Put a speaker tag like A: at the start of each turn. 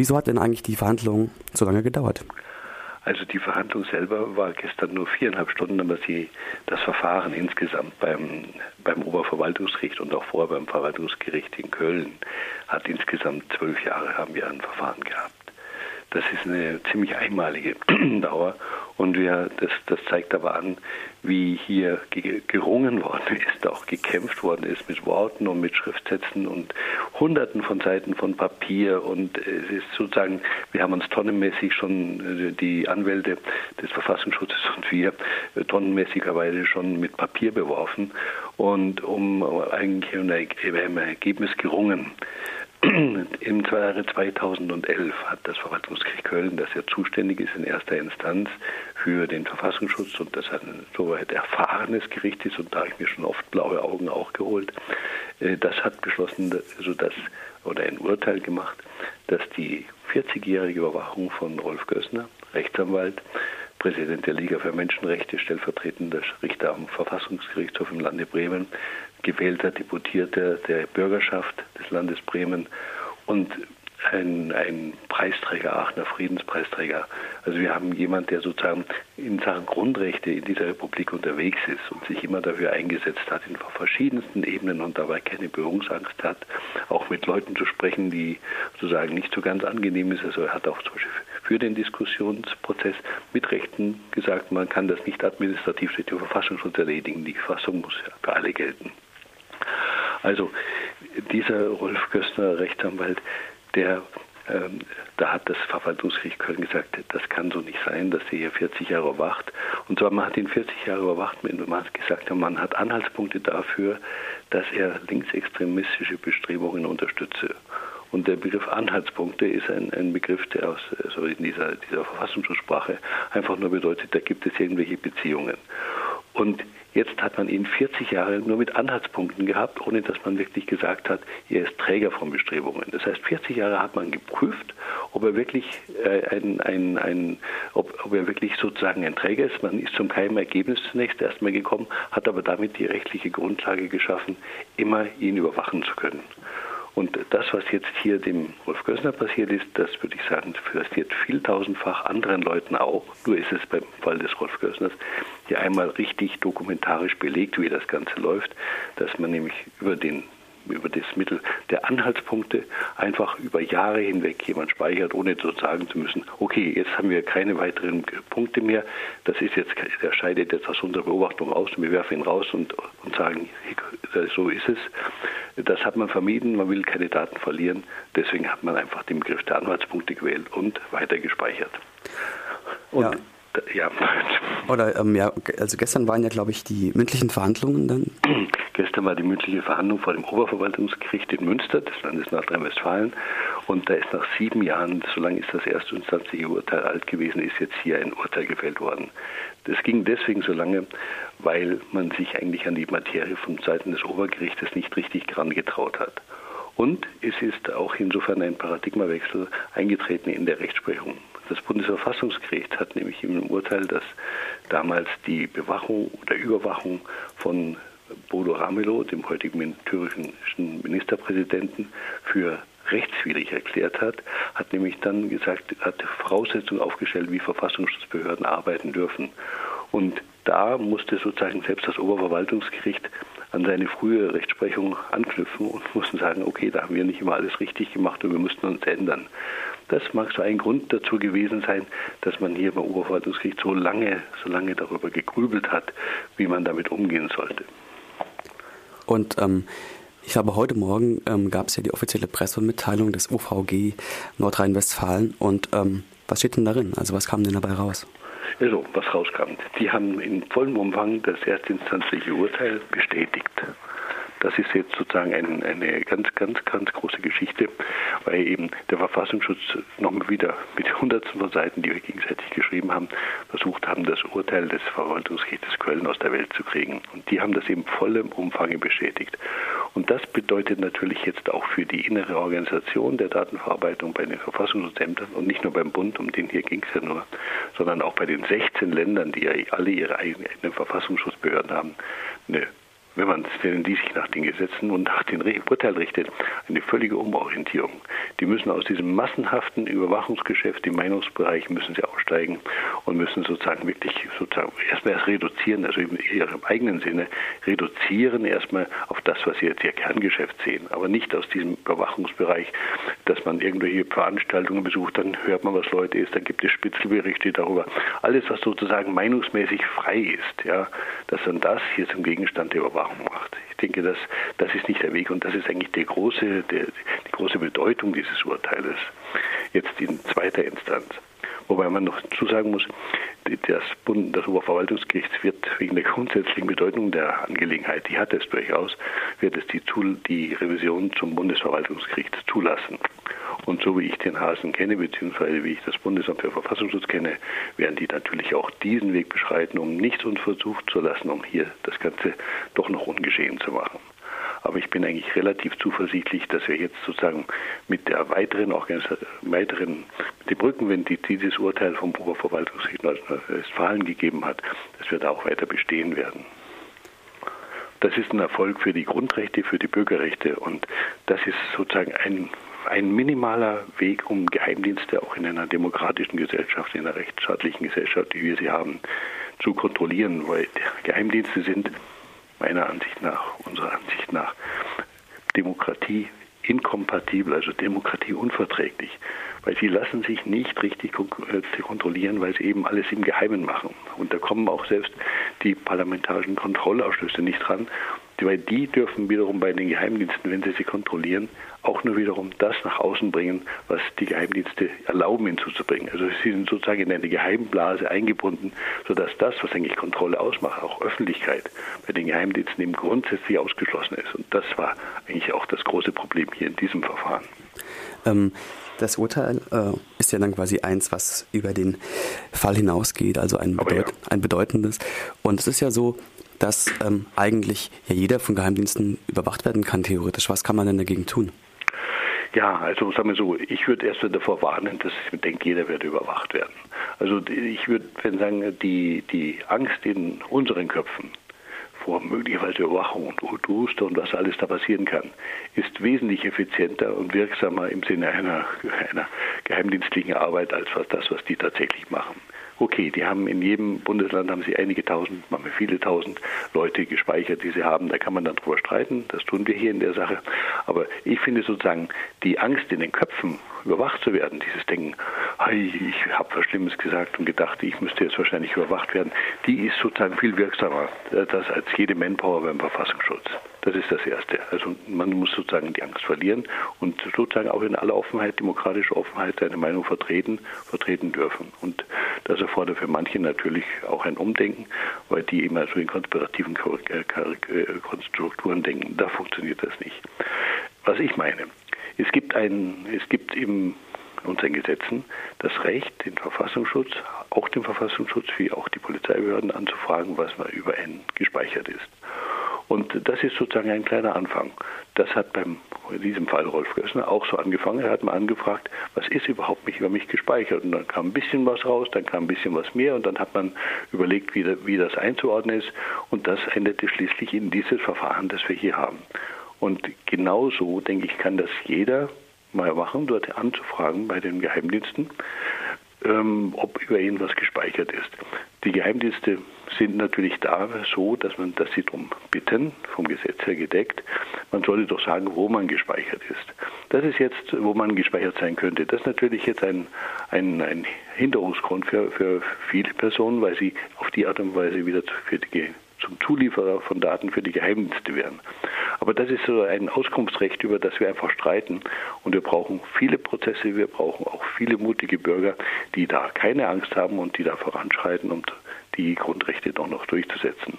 A: Wieso hat denn eigentlich die Verhandlung so lange gedauert?
B: Also die Verhandlung selber war gestern nur viereinhalb Stunden, aber sie, das Verfahren insgesamt beim, beim Oberverwaltungsgericht und auch vorher beim Verwaltungsgericht in Köln hat insgesamt zwölf Jahre haben wir ein Verfahren gehabt. Das ist eine ziemlich einmalige Dauer und wir, das, das zeigt aber an, wie hier gerungen worden ist, auch gekämpft worden ist mit Worten und mit Schriftsätzen und Hunderten von Seiten von Papier. Und es ist sozusagen, wir haben uns tonnenmäßig schon, äh, die Anwälte des Verfassungsschutzes und wir, äh, tonnenmäßigerweise schon mit Papier beworfen und um eigentlich ein Ergebnis gerungen. Im Jahre 2011 hat das Verwaltungsgericht Köln, das ja zuständig ist in erster Instanz für den Verfassungsschutz und das ein soweit erfahrenes Gericht ist und da habe ich mir schon oft blaue Augen auch geholt, äh, das hat beschlossen, also oder ein Urteil gemacht, dass die 40-jährige Überwachung von Rolf Gößner, Rechtsanwalt, Präsident der Liga für Menschenrechte, stellvertretender Richter am Verfassungsgerichtshof im Lande Bremen, gewählter Deputierter der Bürgerschaft des Landes Bremen und ein, ein Preisträger, Aachener Friedenspreisträger. Also wir haben jemanden, der sozusagen in Sachen Grundrechte in dieser Republik unterwegs ist und sich immer dafür eingesetzt hat, in verschiedensten Ebenen und dabei keine Berührungsangst hat, auch mit Leuten zu sprechen, die sozusagen nicht so ganz angenehm ist. Also er hat auch zum Beispiel für den Diskussionsprozess mit Rechten gesagt, man kann das nicht administrativ durch den Verfassungsschutz erledigen. Die Verfassung muss für alle gelten. Also dieser Rolf Gößner, Rechtsanwalt, der ähm, da hat das Verwaltungsgericht Köln gesagt, das kann so nicht sein, dass er hier 40 Jahre überwacht. Und zwar man hat ihn 40 Jahre überwacht, man hat gesagt, man hat Anhaltspunkte dafür, dass er linksextremistische Bestrebungen unterstütze. Und der Begriff Anhaltspunkte ist ein, ein Begriff, der aus, also in dieser, dieser Verfassungssprache einfach nur bedeutet, da gibt es irgendwelche Beziehungen. Und jetzt hat man ihn 40 Jahre nur mit Anhaltspunkten gehabt, ohne dass man wirklich gesagt hat, er ist Träger von Bestrebungen. Das heißt, 40 Jahre hat man geprüft, ob er wirklich äh, ein, ein, ein ob, ob, er wirklich sozusagen ein Träger ist. Man ist zum keinem Ergebnis zunächst erstmal gekommen, hat aber damit die rechtliche Grundlage geschaffen, immer ihn überwachen zu können. Und das, was jetzt hier dem Rolf Gössner passiert ist, das würde ich sagen, passiert vieltausendfach anderen Leuten auch. Nur ist es beim Fall des Rolf Gössners hier einmal richtig dokumentarisch belegt, wie das Ganze läuft, dass man nämlich über den über das Mittel der Anhaltspunkte einfach über Jahre hinweg jemand speichert, ohne so sagen zu müssen, okay, jetzt haben wir keine weiteren Punkte mehr, das ist jetzt, der scheidet jetzt aus unserer Beobachtung aus und wir werfen ihn raus und, und sagen, so ist es. Das hat man vermieden, man will keine Daten verlieren, deswegen hat man einfach den Begriff der Anhaltspunkte gewählt und weiter gespeichert.
A: Und ja. Ja. Oder ähm, ja, also gestern waren ja, glaube ich, die mündlichen Verhandlungen dann.
B: Gestern war die mündliche Verhandlung vor dem Oberverwaltungsgericht in Münster des Landes Nordrhein-Westfalen. Und da ist nach sieben Jahren, so lange ist das erste instanzliche Urteil alt gewesen, ist jetzt hier ein Urteil gefällt worden. Das ging deswegen so lange, weil man sich eigentlich an die Materie von Seiten des Obergerichtes nicht richtig herangetraut hat. Und es ist auch insofern ein Paradigmawechsel eingetreten in der Rechtsprechung. Das Bundesverfassungsgericht hat nämlich im Urteil, dass damals die Bewachung oder Überwachung von Bodo Ramelow, dem heutigen thüringischen Ministerpräsidenten, für rechtswidrig erklärt hat, hat nämlich dann gesagt, hat Voraussetzungen aufgestellt, wie Verfassungsschutzbehörden arbeiten dürfen. Und da musste sozusagen selbst das Oberverwaltungsgericht an seine frühe Rechtsprechung anknüpfen und mussten sagen, okay, da haben wir nicht immer alles richtig gemacht und wir mussten uns ändern. Das mag so ein Grund dazu gewesen sein, dass man hier beim Oberverwaltungsgericht so lange, so lange darüber gegrübelt hat, wie man damit umgehen sollte.
A: Und ähm, ich glaube, heute Morgen ähm, gab es ja die offizielle Pressemitteilung des OVG Nordrhein-Westfalen. Und ähm, was steht denn darin? Also was kam denn dabei raus?
B: Also, was rauskam. Die haben in vollem Umfang das erstinstanzliche Urteil bestätigt. Das ist jetzt sozusagen ein, eine ganz, ganz, ganz große Geschichte, weil eben der Verfassungsschutz nochmal wieder mit hunderten von Seiten, die wir gegenseitig geschrieben haben, versucht haben, das Urteil des Verwaltungsgerichtes Köln aus der Welt zu kriegen. Und die haben das eben vollem Umfang bestätigt. Und das bedeutet natürlich jetzt auch für die innere Organisation der Datenverarbeitung bei den Verfassungsämtern und nicht nur beim Bund, um den hier ging es ja nur, sondern auch bei den 16 Ländern, die ja alle ihre eigenen Verfassungsschutzbehörden haben, eine wenn man die sich nach den Gesetzen und nach den Urteilen richtet, eine völlige Umorientierung. Die müssen aus diesem massenhaften Überwachungsgeschäft im Meinungsbereich müssen sie aussteigen und müssen sozusagen wirklich sozusagen erstmal erst reduzieren, also in ihrem eigenen Sinne reduzieren erstmal auf das, was sie jetzt ihr Kerngeschäft sehen, aber nicht aus diesem Überwachungsbereich, dass man irgendwelche Veranstaltungen besucht, dann hört man, was Leute ist, dann gibt es Spitzelberichte darüber. Alles, was sozusagen meinungsmäßig frei ist, ja, dass dann das hier zum Gegenstand der Überwachung macht. Ich denke, das, das ist nicht der Weg und das ist eigentlich die große, der, die große Bedeutung dieses Urteiles. Jetzt in zweiter Instanz. Wobei man noch zusagen muss, das, Bund, das Oberverwaltungsgericht wird wegen der grundsätzlichen Bedeutung der Angelegenheit, die hat es durchaus, wird es die, die Revision zum Bundesverwaltungsgericht zulassen. Und so wie ich den Hasen kenne, beziehungsweise wie ich das Bundesamt für Verfassungsschutz kenne, werden die natürlich auch diesen Weg beschreiten, um nichts unversucht zu lassen, um hier das Ganze doch noch ungeschehen zu machen. Aber ich bin eigentlich relativ zuversichtlich, dass wir jetzt sozusagen mit der weiteren weiteren, mit dem Rückenwind, die dieses Urteil vom Oberverwaltungsgericht Nordrhein-Westfalen gegeben hat, dass wir da auch weiter bestehen werden. Das ist ein Erfolg für die Grundrechte, für die Bürgerrechte und das ist sozusagen ein ein minimaler Weg, um Geheimdienste auch in einer demokratischen Gesellschaft, in einer rechtsstaatlichen Gesellschaft, wie wir sie haben, zu kontrollieren, weil Geheimdienste sind meiner Ansicht nach, unserer Ansicht nach, Demokratie inkompatibel, also Demokratie unverträglich, weil sie lassen sich nicht richtig äh, kontrollieren, weil sie eben alles im Geheimen machen. Und da kommen auch selbst die parlamentarischen Kontrollausschüsse nicht dran weil die dürfen wiederum bei den Geheimdiensten, wenn sie sie kontrollieren, auch nur wiederum das nach außen bringen, was die Geheimdienste erlauben hinzuzubringen. Also sie sind sozusagen in eine Geheimblase eingebunden, sodass das, was eigentlich Kontrolle ausmacht, auch Öffentlichkeit bei den Geheimdiensten eben grundsätzlich ausgeschlossen ist. Und das war eigentlich auch das große Problem hier in diesem Verfahren.
A: Ähm das Urteil äh, ist ja dann quasi eins, was über den Fall hinausgeht, also ein, bedeut ja. ein bedeutendes. Und es ist ja so, dass ähm, eigentlich ja jeder von Geheimdiensten überwacht werden kann, theoretisch. Was kann man denn dagegen tun?
B: Ja, also sagen wir so, ich würde erst davor warnen, dass ich denke, jeder wird überwacht werden. Also ich würde sagen, die, die Angst in unseren Köpfen vor möglicherweise Überwachung und Udruster und was alles da passieren kann, ist wesentlich effizienter und wirksamer im Sinne einer, einer geheimdienstlichen Arbeit als das, was die tatsächlich machen okay, die haben in jedem Bundesland haben sie einige tausend, manchmal viele tausend Leute gespeichert, die sie haben. Da kann man dann drüber streiten. Das tun wir hier in der Sache. Aber ich finde sozusagen die Angst in den Köpfen, überwacht zu werden, dieses Denken, ich habe was Schlimmes gesagt und gedacht, ich müsste jetzt wahrscheinlich überwacht werden, die ist sozusagen viel wirksamer das als jede Manpower beim Verfassungsschutz. Das ist das Erste. Also man muss sozusagen die Angst verlieren und sozusagen auch in aller Offenheit, demokratischer Offenheit seine Meinung vertreten, vertreten dürfen. Und das erfordert für manche natürlich auch ein Umdenken, weil die immer so in konspirativen Konstrukturen denken. Da funktioniert das nicht. Was ich meine, es gibt ein, es gibt im unseren Gesetzen das Recht, den Verfassungsschutz, auch den Verfassungsschutz wie auch die Polizeibehörden anzufragen, was mal über einen gespeichert ist. Und das ist sozusagen ein kleiner Anfang. Das hat beim, in diesem Fall Rolf Gössner auch so angefangen. Er hat mal angefragt, was ist überhaupt mich über mich gespeichert? Und dann kam ein bisschen was raus, dann kam ein bisschen was mehr und dann hat man überlegt, wie, wie das einzuordnen ist. Und das endete schließlich in dieses Verfahren, das wir hier haben. Und genauso, denke ich, kann das jeder mal machen, dort anzufragen bei den Geheimdiensten, ähm, ob über ihn was gespeichert ist. Die Geheimdienste sind natürlich da so, dass man, dass sie darum bitten, vom Gesetz her gedeckt. Man sollte doch sagen, wo man gespeichert ist. Das ist jetzt, wo man gespeichert sein könnte. Das ist natürlich jetzt ein, ein, ein Hinderungsgrund für, für viele Personen, weil sie auf die Art und Weise wieder für die zum Zulieferer von Daten für die Geheimdienste werden. Aber das ist so ein Auskunftsrecht, über das wir einfach streiten. Und wir brauchen viele Prozesse, wir brauchen auch viele mutige Bürger, die da keine Angst haben und die da voranschreiten, um die Grundrechte doch noch durchzusetzen.